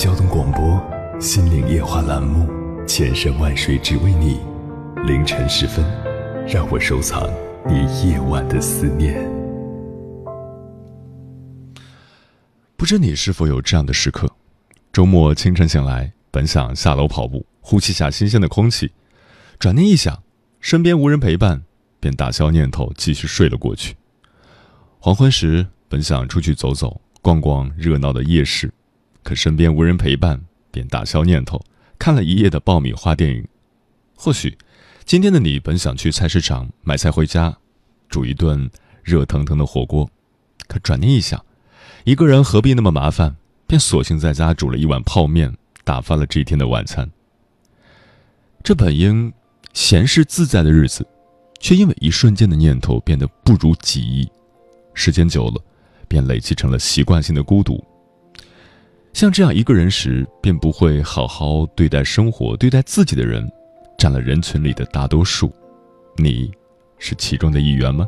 交通广播《心灵夜话》栏目，千山万水只为你。凌晨时分，让我收藏你夜晚的思念。不知你是否有这样的时刻？周末清晨醒来，本想下楼跑步，呼吸下新鲜的空气，转念一想，身边无人陪伴。便打消念头，继续睡了过去。黄昏时，本想出去走走，逛逛热闹的夜市，可身边无人陪伴，便打消念头，看了一夜的爆米花电影。或许，今天的你本想去菜市场买菜回家，煮一顿热腾腾的火锅，可转念一想，一个人何必那么麻烦，便索性在家煮了一碗泡面，打发了这一天的晚餐。这本应闲适自在的日子。却因为一瞬间的念头变得不如己意，时间久了，便累积成了习惯性的孤独。像这样一个人时，便不会好好对待生活、对待自己的人，占了人群里的大多数。你，是其中的一员吗？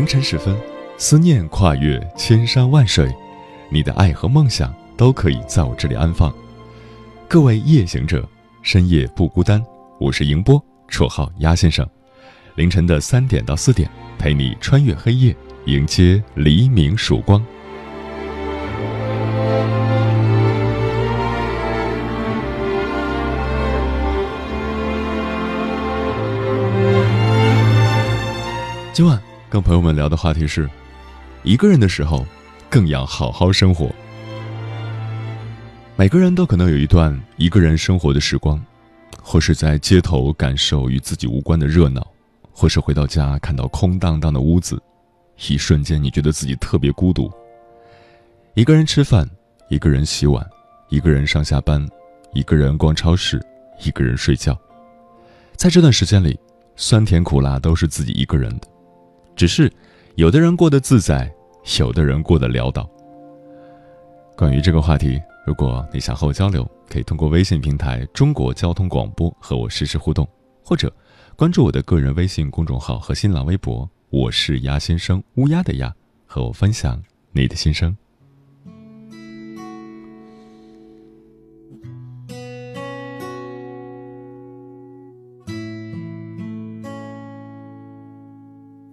凌晨时分，思念跨越千山万水，你的爱和梦想都可以在我这里安放。各位夜行者，深夜不孤单，我是迎波，绰号鸭先生。凌晨的三点到四点，陪你穿越黑夜，迎接黎明曙光。今晚。跟朋友们聊的话题是：一个人的时候，更要好好生活。每个人都可能有一段一个人生活的时光，或是在街头感受与自己无关的热闹，或是回到家看到空荡荡的屋子，一瞬间你觉得自己特别孤独。一个人吃饭，一个人洗碗，一个人上下班，一个人逛超市，一个人睡觉。在这段时间里，酸甜苦辣都是自己一个人的。只是，有的人过得自在，有的人过得潦倒。关于这个话题，如果你想和我交流，可以通过微信平台“中国交通广播”和我实时互动，或者关注我的个人微信公众号和新浪微博“我是鸭先生”（乌鸦的鸭），和我分享你的心声。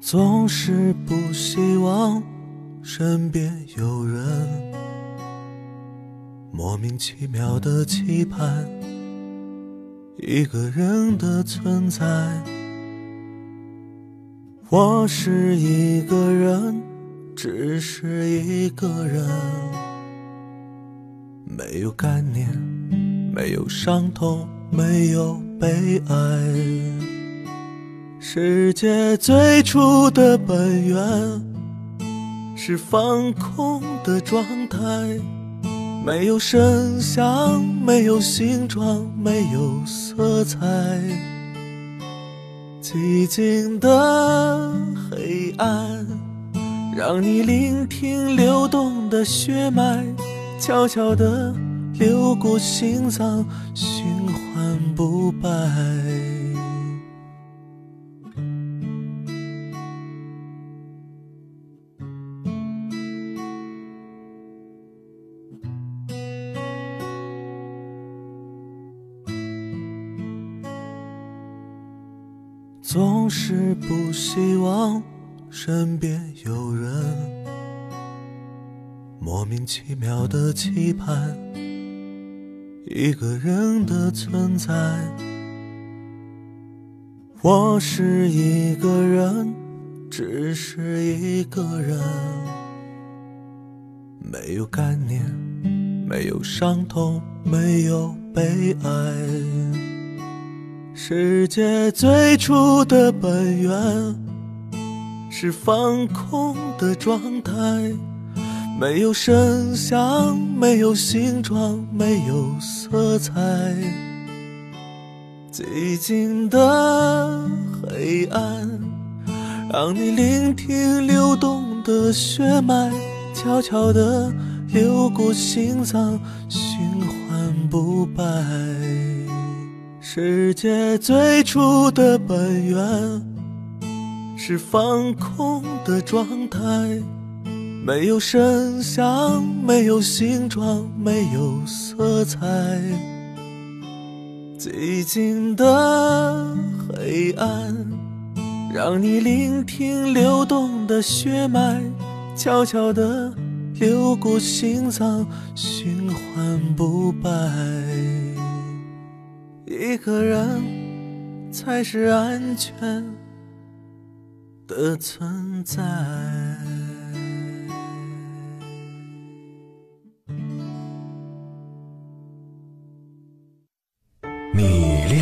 总是不希望身边有人，莫名其妙的期盼一个人的存在。我是一个人，只是一个人，没有概念，没有伤痛，没有悲哀。世界最初的本源是放空的状态，没有声响，没有形状，没有色彩。寂静的黑暗，让你聆听流动的血脉，悄悄地流过心脏，循环不败。总是不希望身边有人，莫名其妙的期盼一个人的存在。我是一个人，只是一个人，没有概念，没有伤痛，没有悲哀。世界最初的本源是放空的状态，没有声响，没有形状，没有色彩。寂静的黑暗。让你聆听流动的血脉，悄悄地流过心脏，循环不败。世界最初的本源是放空的状态，没有声响，没有形状，没有色彩。寂静的黑暗。让你聆听流动的血脉，悄悄地流过心脏，循环不败。一个人才是安全的存在。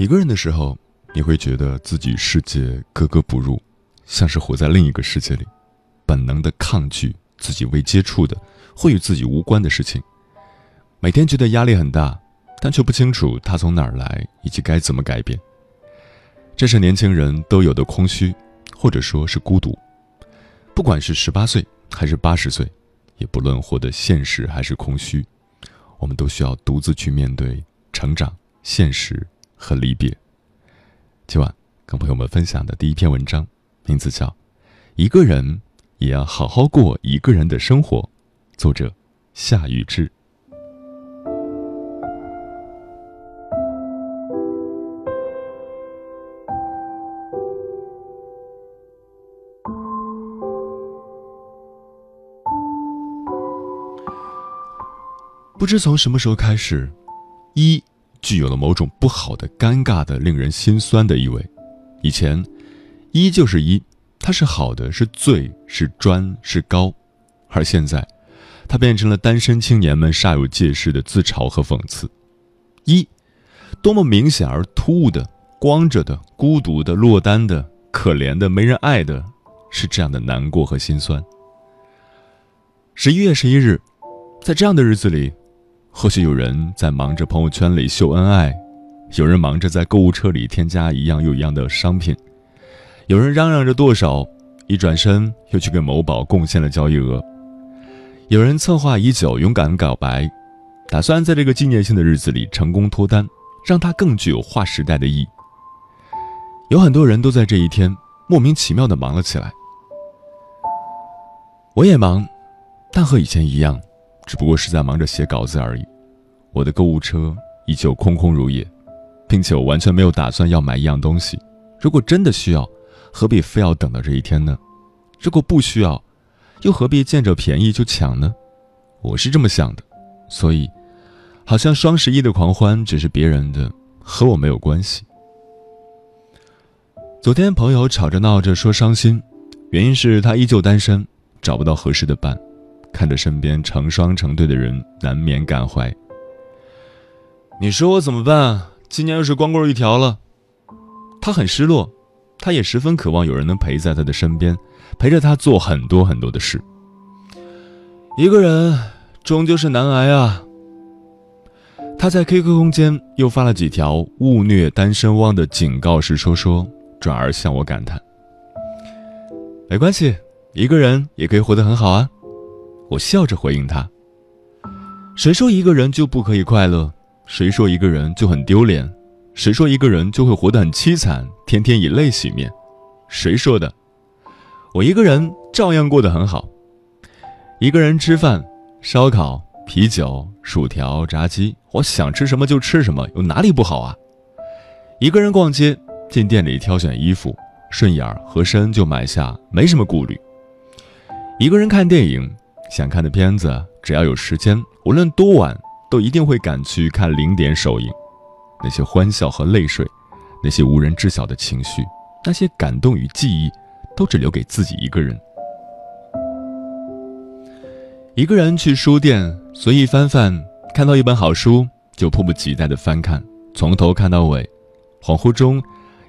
一个人的时候，你会觉得自己世界格格不入，像是活在另一个世界里，本能的抗拒自己未接触的、或与自己无关的事情。每天觉得压力很大，但却不清楚它从哪儿来以及该怎么改变。这是年轻人都有的空虚，或者说是孤独。不管是十八岁还是八十岁，也不论活得现实还是空虚，我们都需要独自去面对成长、现实。和离别。今晚跟朋友们分享的第一篇文章，名字叫《一个人也要好好过一个人的生活》，作者夏雨之。不知从什么时候开始，一。具有了某种不好的、尴尬的、令人心酸的意味。以前，一就是一，它是好的，是最，是专，是高；而现在，它变成了单身青年们煞有介事的自嘲和讽刺。一，多么明显而突兀的、光着的、孤独的、落单的、可怜的、没人爱的，是这样的难过和心酸。十一月十一日，在这样的日子里。或许有人在忙着朋友圈里秀恩爱，有人忙着在购物车里添加一样又一样的商品，有人嚷嚷着剁手，一转身又去给某宝贡献了交易额，有人策划已久，勇敢告白，打算在这个纪念性的日子里成功脱单，让它更具有划时代的意义。有很多人都在这一天莫名其妙的忙了起来，我也忙，但和以前一样。只不过是在忙着写稿子而已，我的购物车依旧空空如也，并且我完全没有打算要买一样东西。如果真的需要，何必非要等到这一天呢？如果不需要，又何必见着便宜就抢呢？我是这么想的，所以，好像双十一的狂欢只是别人的，和我没有关系。昨天朋友吵着闹着说伤心，原因是他依旧单身，找不到合适的伴。看着身边成双成对的人，难免感怀。你说我怎么办？今年又是光棍一条了。他很失落，他也十分渴望有人能陪在他的身边，陪着他做很多很多的事。一个人终究是难挨啊。他在 QQ 空间又发了几条勿虐单身汪的警告式说说，转而向我感叹：“没关系，一个人也可以活得很好啊。”我笑着回应他：“谁说一个人就不可以快乐？谁说一个人就很丢脸？谁说一个人就会活得很凄惨，天天以泪洗面？谁说的？我一个人照样过得很好。”一个人吃饭，烧烤、啤酒、薯条、炸鸡，我想吃什么就吃什么，有哪里不好啊？一个人逛街，进店里挑选衣服，顺眼合身就买下，没什么顾虑。一个人看电影，想看的片子，只要有时间，无论多晚，都一定会赶去看零点首映。那些欢笑和泪水，那些无人知晓的情绪，那些感动与记忆，都只留给自己一个人。一个人去书店随意翻翻，看到一本好书就迫不及待地翻看，从头看到尾。恍惚中，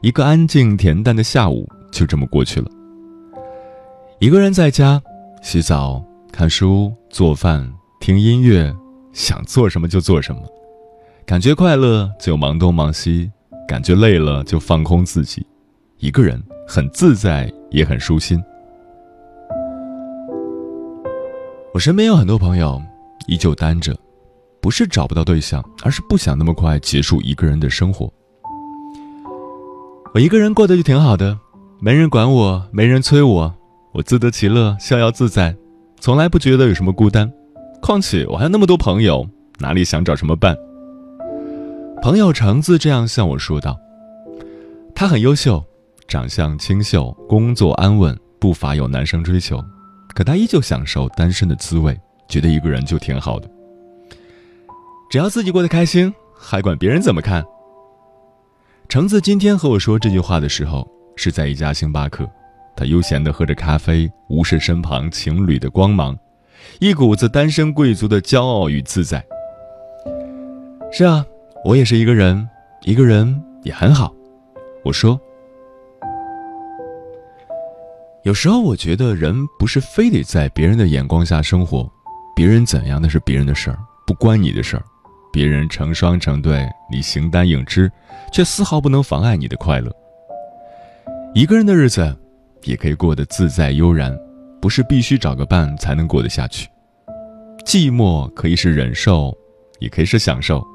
一个安静恬淡的下午就这么过去了。一个人在家洗澡、看书、做饭、听音乐，想做什么就做什么，感觉快乐就忙东忙西，感觉累了就放空自己。一个人很自在，也很舒心。我身边有很多朋友依旧单着，不是找不到对象，而是不想那么快结束一个人的生活。我一个人过得就挺好的，没人管我，没人催我，我自得其乐，逍遥自在，从来不觉得有什么孤单。况且我还有那么多朋友，哪里想找什么伴？朋友橙子这样向我说道：“他很优秀，长相清秀，工作安稳，不乏有男生追求。”可他依旧享受单身的滋味，觉得一个人就挺好的。只要自己过得开心，还管别人怎么看？橙子今天和我说这句话的时候，是在一家星巴克，他悠闲地喝着咖啡，无视身旁情侣的光芒，一股子单身贵族的骄傲与自在。是啊，我也是一个人，一个人也很好。我说。有时候我觉得人不是非得在别人的眼光下生活，别人怎样那是别人的事儿，不关你的事儿。别人成双成对，你形单影只，却丝毫不能妨碍你的快乐。一个人的日子，也可以过得自在悠然，不是必须找个伴才能过得下去。寂寞可以是忍受，也可以是享受。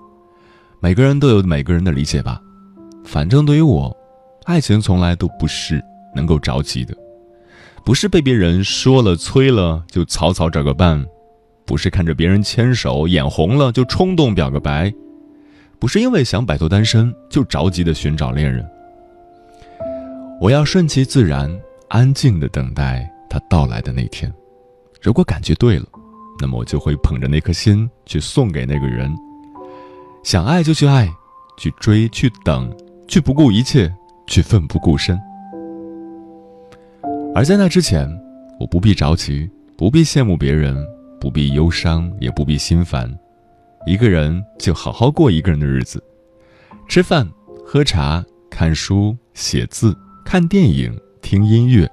每个人都有每个人的理解吧。反正对于我，爱情从来都不是能够着急的。不是被别人说了催了就草草找个伴，不是看着别人牵手眼红了就冲动表个白，不是因为想摆脱单身就着急的寻找恋人。我要顺其自然，安静的等待他到来的那天。如果感觉对了，那么我就会捧着那颗心去送给那个人。想爱就去爱，去追去等，去不顾一切，去奋不顾身。而在那之前，我不必着急，不必羡慕别人，不必忧伤，也不必心烦，一个人就好好过一个人的日子，吃饭、喝茶、看书、写字、看电影、听音乐。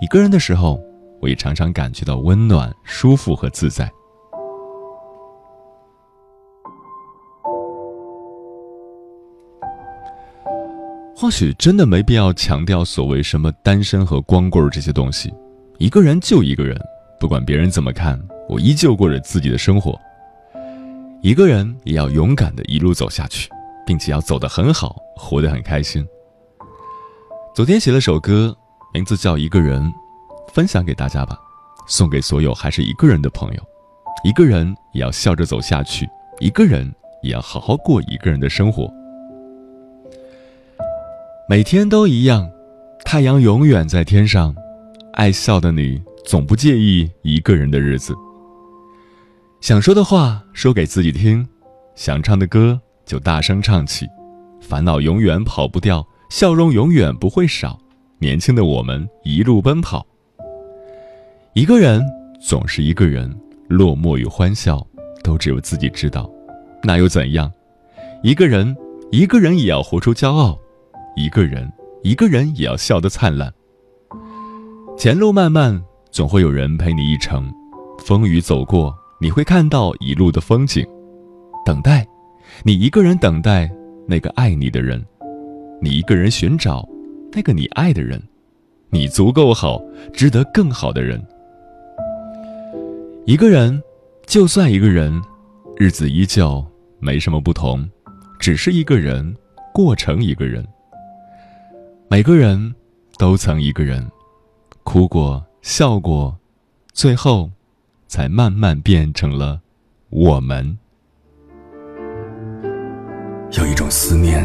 一个人的时候，我也常常感觉到温暖、舒服和自在。或许真的没必要强调所谓什么单身和光棍这些东西，一个人就一个人，不管别人怎么看，我依旧过着自己的生活。一个人也要勇敢的一路走下去，并且要走得很好，活得很开心。昨天写了首歌，名字叫《一个人》，分享给大家吧，送给所有还是一个人的朋友。一个人也要笑着走下去，一个人也要好好过一个人的生活。每天都一样，太阳永远在天上，爱笑的你总不介意一个人的日子。想说的话说给自己听，想唱的歌就大声唱起，烦恼永远跑不掉，笑容永远不会少。年轻的我们一路奔跑，一个人总是一个人，落寞与欢笑都只有自己知道，那又怎样？一个人，一个人也要活出骄傲。一个人，一个人也要笑得灿烂。前路漫漫，总会有人陪你一程。风雨走过，你会看到一路的风景。等待，你一个人等待那个爱你的人，你一个人寻找那个你爱的人，你足够好，值得更好的人。一个人，就算一个人，日子依旧没什么不同，只是一个人过成一个人。每个人都曾一个人，哭过，笑过，最后。才慢慢变成了我们。有一种思念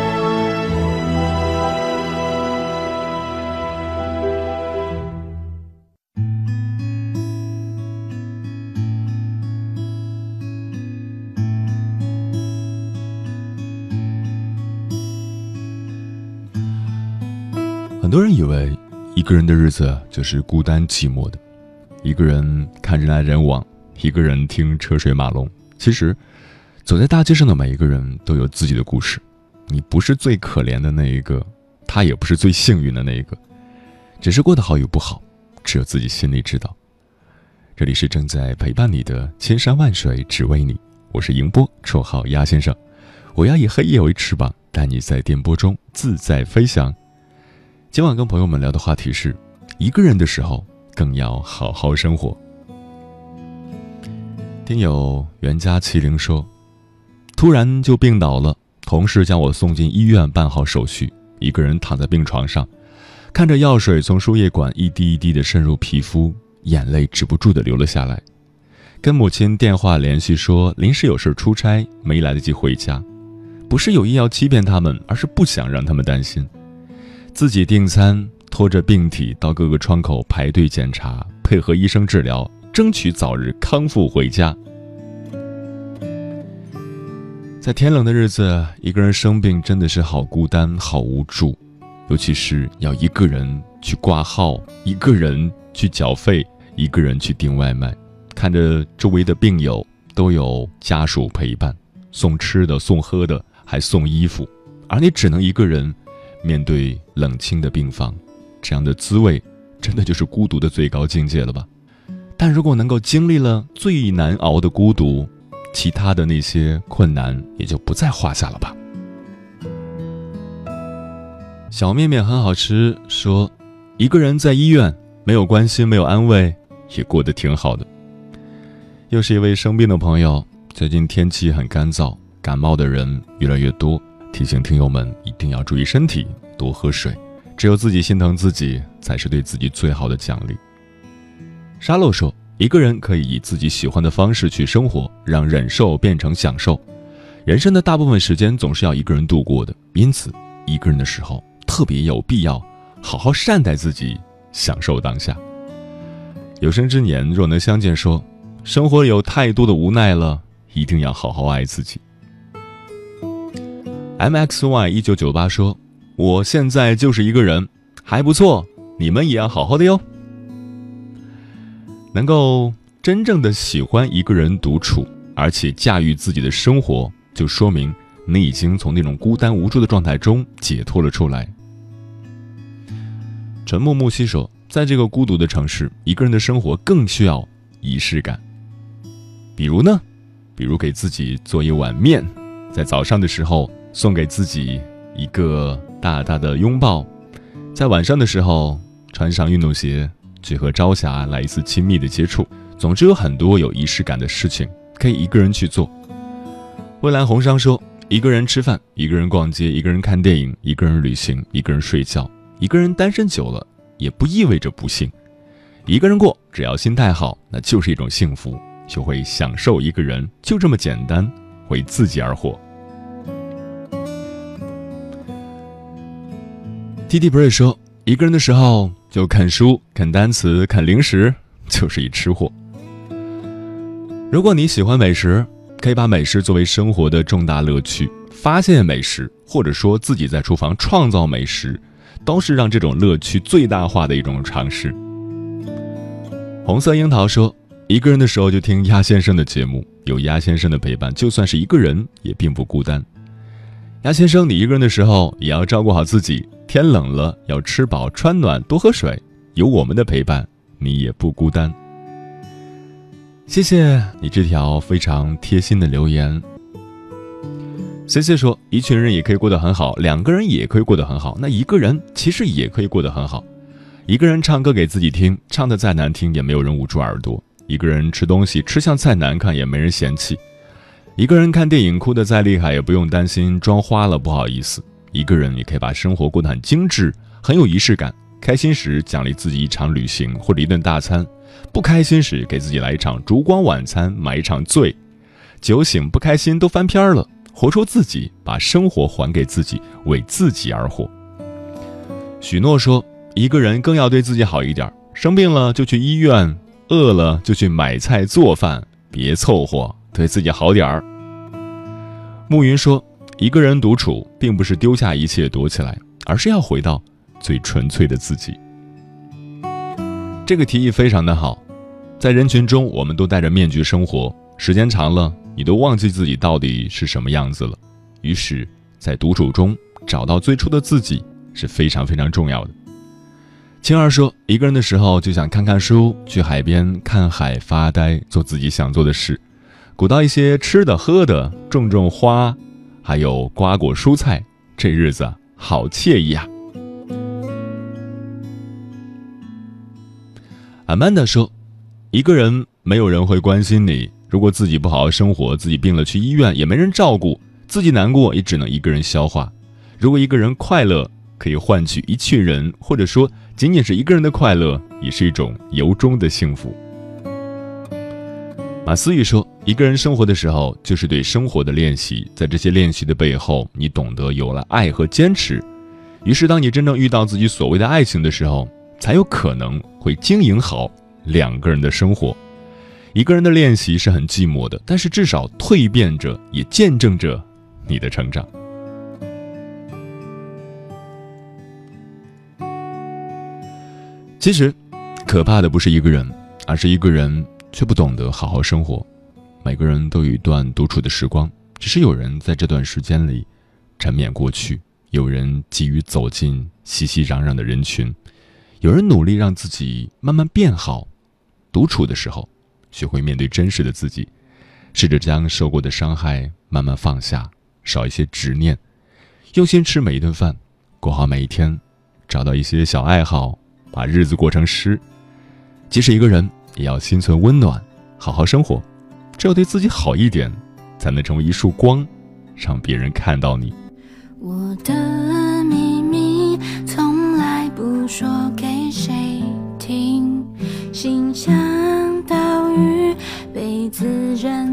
多人以为一个人的日子就是孤单寂寞的，一个人看人来人往，一个人听车水马龙。其实，走在大街上的每一个人都有自己的故事。你不是最可怜的那一个，他也不是最幸运的那一个，只是过得好与不好，只有自己心里知道。这里是正在陪伴你的千山万水只为你，我是迎波，绰号鸭先生。我要以黑夜为翅膀，带你在电波中自在飞翔。今晚跟朋友们聊的话题是：一个人的时候更要好好生活。听友袁家麒麟说，突然就病倒了，同事将我送进医院办好手续，一个人躺在病床上，看着药水从输液管一滴一滴的渗入皮肤，眼泪止不住的流了下来。跟母亲电话联系说临时有事出差，没来得及回家，不是有意要欺骗他们，而是不想让他们担心。自己订餐，拖着病体到各个窗口排队检查，配合医生治疗，争取早日康复回家。在天冷的日子，一个人生病真的是好孤单、好无助，尤其是要一个人去挂号，一个人去缴费，一个人去订外卖，看着周围的病友都有家属陪伴，送吃的、送喝的，还送衣服，而你只能一个人。面对冷清的病房，这样的滋味，真的就是孤独的最高境界了吧？但如果能够经历了最难熬的孤独，其他的那些困难也就不在话下了吧？小面面很好吃，说一个人在医院，没有关心，没有安慰，也过得挺好的。又是一位生病的朋友，最近天气很干燥，感冒的人越来越多。提醒听友们一定要注意身体，多喝水。只有自己心疼自己，才是对自己最好的奖励。沙漏说：“一个人可以以自己喜欢的方式去生活，让忍受变成享受。人生的大部分时间总是要一个人度过的，因此，一个人的时候特别有必要好好善待自己，享受当下。有生之年若能相见，说生活有太多的无奈了，一定要好好爱自己。” M X Y 一九九八说：“我现在就是一个人，还不错。你们也要好好的哟。能够真正的喜欢一个人独处，而且驾驭自己的生活，就说明你已经从那种孤单无助的状态中解脱了出来。”沉默木西说：“在这个孤独的城市，一个人的生活更需要仪式感。比如呢，比如给自己做一碗面，在早上的时候。”送给自己一个大大的拥抱，在晚上的时候穿上运动鞋去和朝霞来一次亲密的接触。总之，有很多有仪式感的事情可以一个人去做。蔚蓝红商说：“一个人吃饭，一个人逛街，一个人看电影，一个人旅行，一个人睡觉，一个人单身久了也不意味着不幸。一个人过，只要心态好，那就是一种幸福，学会享受一个人，就这么简单，为自己而活。” T T 不是说，一个人的时候就看书、看单词、看零食，就是一吃货。如果你喜欢美食，可以把美食作为生活的重大乐趣，发现美食，或者说自己在厨房创造美食，都是让这种乐趣最大化的一种尝试。红色樱桃说：“一个人的时候就听鸭先生的节目，有鸭先生的陪伴，就算是一个人也并不孤单。”杨先生，你一个人的时候也要照顾好自己，天冷了要吃饱穿暖，多喝水，有我们的陪伴，你也不孤单。谢谢你这条非常贴心的留言。C C 说：“一群人也可以过得很好，两个人也可以过得很好，那一个人其实也可以过得很好。一个人唱歌给自己听，唱的再难听也没有人捂住耳朵；一个人吃东西，吃相再难看也没人嫌弃；一个人看电影哭得再厉害，也不用担心妆花了不好意思。一个人也可以把生活过得很精致，很有仪式感。开心时奖励自己一场旅行或者一顿大餐。”不开心时，给自己来一场烛光晚餐，买一场醉。酒醒不开心都翻篇了，活出自己，把生活还给自己，为自己而活。许诺说：“一个人更要对自己好一点，生病了就去医院，饿了就去买菜做饭，别凑合，对自己好点儿。”暮云说：“一个人独处，并不是丢下一切躲起来，而是要回到最纯粹的自己。”这个提议非常的好，在人群中，我们都戴着面具生活，时间长了，你都忘记自己到底是什么样子了。于是，在独处中找到最初的自己是非常非常重要的。青儿说，一个人的时候就想看看书，去海边看海发呆，做自己想做的事，鼓捣一些吃的喝的，种种花，还有瓜果蔬菜，这日子好惬意啊。阿曼达说：“一个人没有人会关心你。如果自己不好好生活，自己病了去医院也没人照顾，自己难过也只能一个人消化。如果一个人快乐，可以换取一群人，或者说仅仅是一个人的快乐，也是一种由衷的幸福。”马思雨说：“一个人生活的时候，就是对生活的练习。在这些练习的背后，你懂得有了爱和坚持。于是，当你真正遇到自己所谓的爱情的时候。”才有可能会经营好两个人的生活。一个人的练习是很寂寞的，但是至少蜕变着，也见证着你的成长。其实，可怕的不是一个人，而是一个人却不懂得好好生活。每个人都有一段独处的时光，只是有人在这段时间里沉湎过去，有人急于走进熙熙攘攘的人群。有人努力让自己慢慢变好，独处的时候，学会面对真实的自己，试着将受过的伤害慢慢放下，少一些执念，用心吃每一顿饭，过好每一天，找到一些小爱好，把日子过成诗。即使一个人，也要心存温暖，好好生活。只有对自己好一点，才能成为一束光，让别人看到你。我的秘密从来不说给。谁听？心像岛屿，被自然